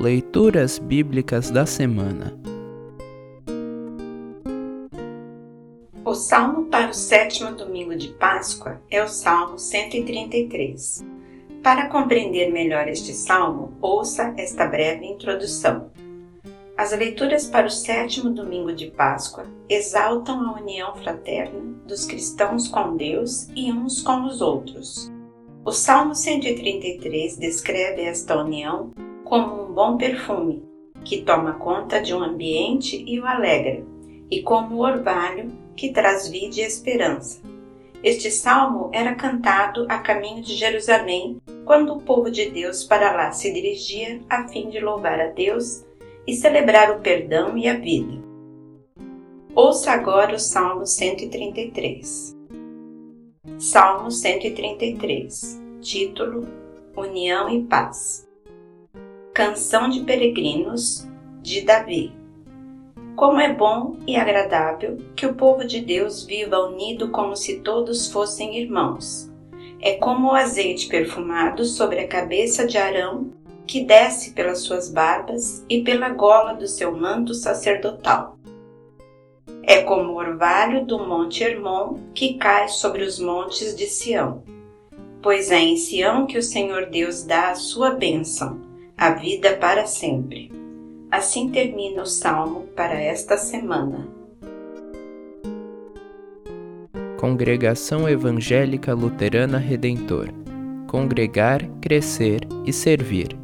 Leituras Bíblicas da Semana O salmo para o sétimo domingo de Páscoa é o Salmo 133. Para compreender melhor este salmo, ouça esta breve introdução. As leituras para o sétimo domingo de Páscoa exaltam a união fraterna dos cristãos com Deus e uns com os outros. O Salmo 133 descreve esta união como um bom perfume que toma conta de um ambiente e o alegra, e como o orvalho que traz vida e esperança. Este salmo era cantado a caminho de Jerusalém quando o povo de Deus para lá se dirigia a fim de louvar a Deus e celebrar o perdão e a vida. Ouça agora o Salmo 133. Salmo 133, título União e Paz. Canção de Peregrinos de Davi. Como é bom e agradável que o povo de Deus viva unido como se todos fossem irmãos. É como o azeite perfumado sobre a cabeça de Arão, que desce pelas suas barbas e pela gola do seu manto sacerdotal. É como o orvalho do monte Hermon que cai sobre os montes de Sião. Pois é em Sião que o Senhor Deus dá a sua bênção a vida para sempre. Assim termina o salmo para esta semana. Congregação Evangélica Luterana Redentor Congregar, Crescer e Servir.